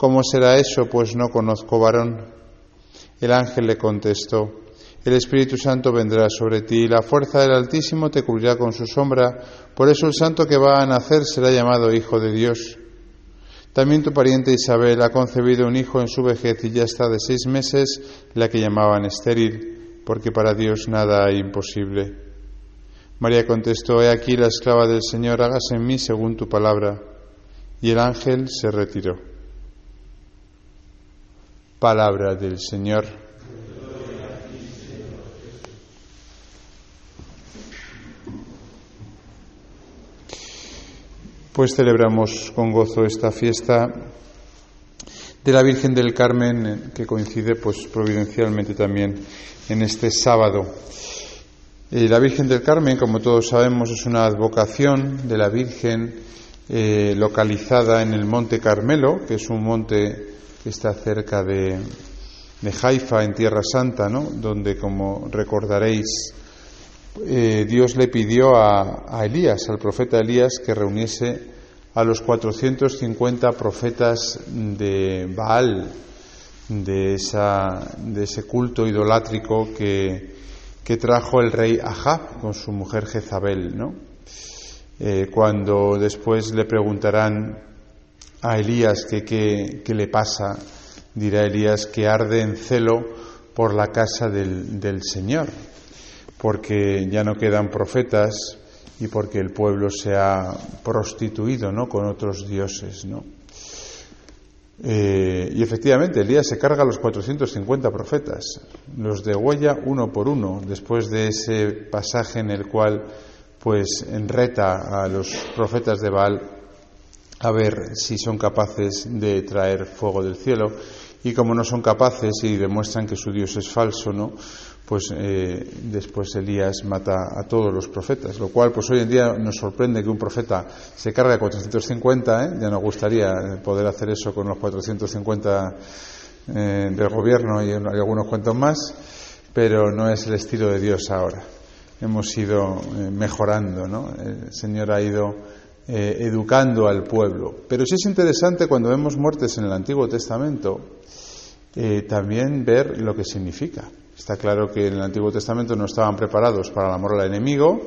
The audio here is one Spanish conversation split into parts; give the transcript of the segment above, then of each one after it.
¿Cómo será eso? Pues no conozco varón. El ángel le contestó, El Espíritu Santo vendrá sobre ti y la fuerza del Altísimo te cubrirá con su sombra, por eso el santo que va a nacer será llamado Hijo de Dios. También tu pariente Isabel ha concebido un hijo en su vejez y ya está de seis meses, la que llamaban estéril, porque para Dios nada hay imposible. María contestó, He aquí la esclava del Señor, hágase en mí según tu palabra. Y el ángel se retiró. Palabra del Señor. Pues celebramos con gozo esta fiesta de la Virgen del Carmen que coincide pues providencialmente también en este sábado. Eh, la Virgen del Carmen, como todos sabemos, es una advocación de la Virgen eh, localizada en el Monte Carmelo, que es un monte que está cerca de, de Haifa, en Tierra Santa, ¿no? donde, como recordaréis, eh, Dios le pidió a, a, Elías, al profeta Elías, que reuniese a los 450 profetas de Baal, de, esa, de ese culto idolátrico que, que, trajo el rey Ahab con su mujer Jezabel. ¿no? Eh, cuando después le preguntarán a Elías que le pasa, dirá Elías que arde en celo por la casa del, del, Señor, porque ya no quedan profetas y porque el pueblo se ha prostituido ¿no? con otros dioses. ¿no? Eh, y efectivamente, Elías se carga a los 450 profetas, los de huella uno por uno, después de ese pasaje en el cual pues enreta a los profetas de Baal a ver si son capaces de traer fuego del cielo y como no son capaces y demuestran que su Dios es falso, ¿no? Pues eh, después Elías mata a todos los profetas, lo cual pues hoy en día nos sorprende que un profeta se cargue a 450, ¿eh? ya nos gustaría poder hacer eso con los 450 eh, del gobierno y algunos cuantos más, pero no es el estilo de Dios ahora. Hemos ido eh, mejorando, ¿no? El Señor ha ido eh, educando al pueblo. Pero sí es interesante cuando vemos muertes en el Antiguo Testamento, eh, también ver lo que significa. Está claro que en el Antiguo Testamento no estaban preparados para el amor al enemigo,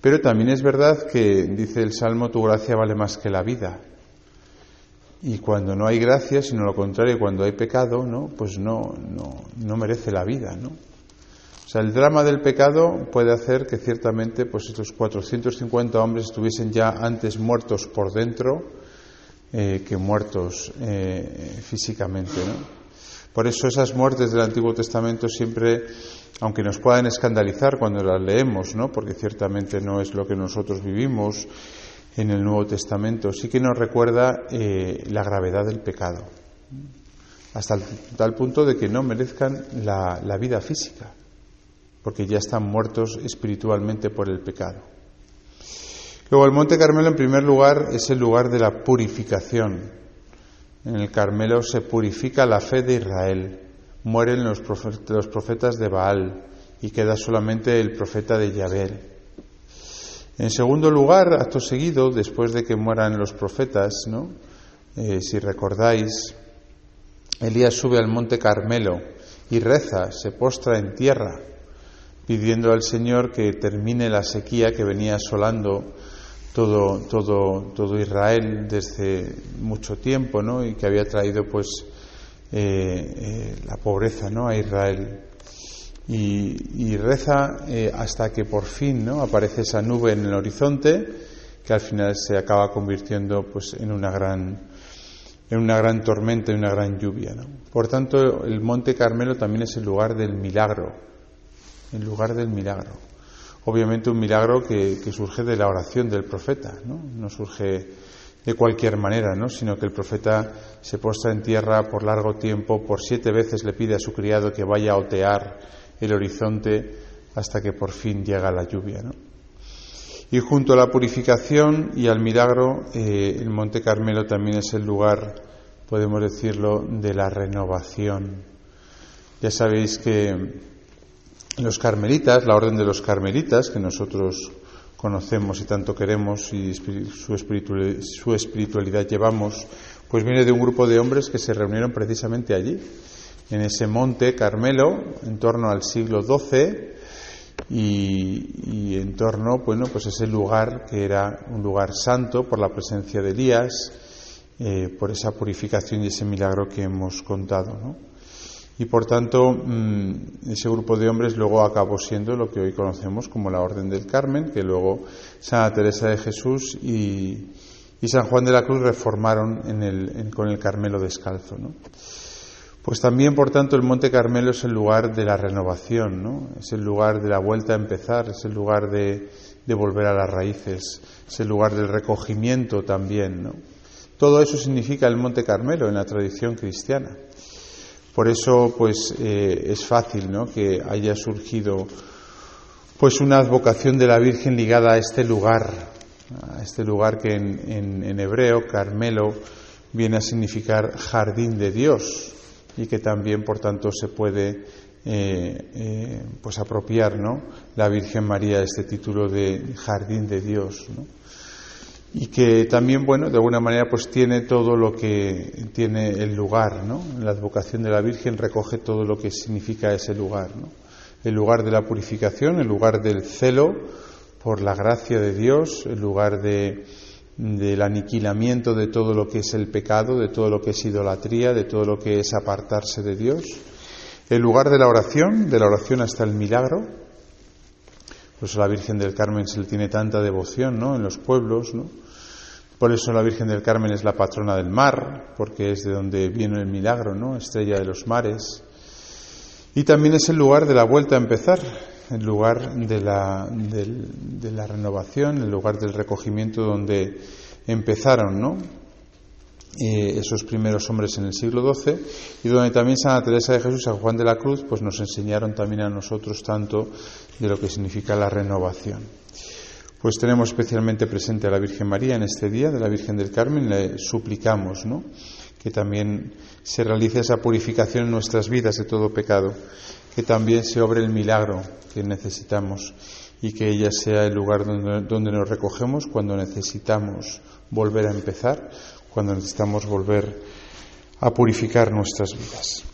pero también es verdad que, dice el Salmo, tu gracia vale más que la vida. Y cuando no hay gracia, sino lo contrario, cuando hay pecado, ¿no? pues no, no, no merece la vida, ¿no? Sea, el drama del pecado puede hacer que ciertamente pues estos 450 hombres estuviesen ya antes muertos por dentro eh, que muertos eh, físicamente. Por eso esas muertes del Antiguo Testamento siempre, aunque nos puedan escandalizar cuando las leemos, ¿no? porque ciertamente no es lo que nosotros vivimos en el Nuevo Testamento, sí que nos recuerda eh, la gravedad del pecado, hasta tal punto de que no merezcan la vida física porque ya están muertos espiritualmente por el pecado. Luego el Monte Carmelo en primer lugar es el lugar de la purificación. En el Carmelo se purifica la fe de Israel, mueren los profetas de Baal y queda solamente el profeta de Yahvé. En segundo lugar, acto seguido, después de que mueran los profetas, ¿no? Eh, si recordáis, Elías sube al monte Carmelo y reza, se postra en tierra pidiendo al Señor que termine la sequía que venía asolando todo, todo, todo Israel desde mucho tiempo, ¿no? Y que había traído, pues, eh, la pobreza ¿no? a Israel. Y, reza hasta que por fin ¿no? aparece esa nube en el horizonte que al final se acaba convirtiendo pues, en una gran en una gran tormenta y una gran lluvia. Por tanto, el Monte Carmelo también es el lugar del milagro, el lugar del milagro. Obviamente un milagro que, surge de la oración del profeta, ¿no? no surge de cualquier manera, ¿no? sino que el profeta se postra en tierra por largo tiempo, por siete veces le pide a su criado que vaya a otear el horizonte hasta que por fin llega la lluvia. ¿no? Y junto a la purificación y al milagro, eh, el Monte Carmelo también es el lugar, podemos decirlo, de la renovación. Ya sabéis que los carmelitas, la orden de los carmelitas, que nosotros conocemos y tanto queremos y su espiritualidad, su espiritualidad llevamos, pues viene de un grupo de hombres que se reunieron precisamente allí, en ese monte Carmelo, en torno al siglo XII, y, en torno, bueno, pues ese lugar que era un lugar santo por la presencia de Elías, eh, por esa purificación y ese milagro que hemos contado, ¿no? Y por tanto, mm, ese grupo de hombres luego acabó siendo lo que hoy conocemos como la Orden del Carmen, que luego Santa Teresa de Jesús y, San Juan de la Cruz reformaron con el Carmelo descalzo. Pues también, por tanto, el Monte Carmelo es el lugar de la renovación, ¿no? Es el lugar de la vuelta a empezar, es el lugar de, volver a las raíces, es el lugar del recogimiento también, ¿no? Todo eso significa el Monte Carmelo en la tradición cristiana. Por eso, pues, eh, es fácil, ¿no? Que haya surgido, pues, una advocación de la Virgen ligada a este lugar, a este lugar que en, hebreo, Carmelo, viene a significar jardín de Dios, y que también, por tanto, se puede eh, eh, pues apropiar ¿no? la Virgen María este título de Jardín de Dios. ¿no? Y que también, bueno, de alguna manera, pues tiene todo lo que tiene el lugar, ¿no? La advocación de la Virgen recoge todo lo que significa ese lugar, ¿no? El lugar de la purificación, el lugar del celo por la gracia de Dios, el lugar de, del aniquilamiento de todo lo que es el pecado, de todo lo que es idolatría, de todo lo que es apartarse de Dios. El lugar de la oración, de la oración hasta el milagro. Por eso la Virgen del Carmen se le tiene tanta devoción ¿no? en los pueblos. ¿no? Por eso la Virgen del Carmen es la patrona del mar, porque es de donde viene el milagro, ¿no? estrella de los mares. Y también es el lugar de la vuelta a empezar, el lugar de la, de, la renovación, el lugar del recogimiento donde empezaron ¿no? Eh, esos primeros hombres en el siglo XII y donde también Santa Teresa de Jesús y San Juan de la Cruz pues nos enseñaron también a nosotros tanto de lo que significa la renovación. Pues tenemos especialmente presente a la Virgen María en este día de la Virgen del Carmen, le suplicamos ¿no? que también se realice esa purificación en nuestras vidas de todo pecado que también se obre el milagro que necesitamos y que ella sea el lugar donde, donde, nos recogemos cuando necesitamos volver a empezar, cuando necesitamos volver a purificar nuestras vidas.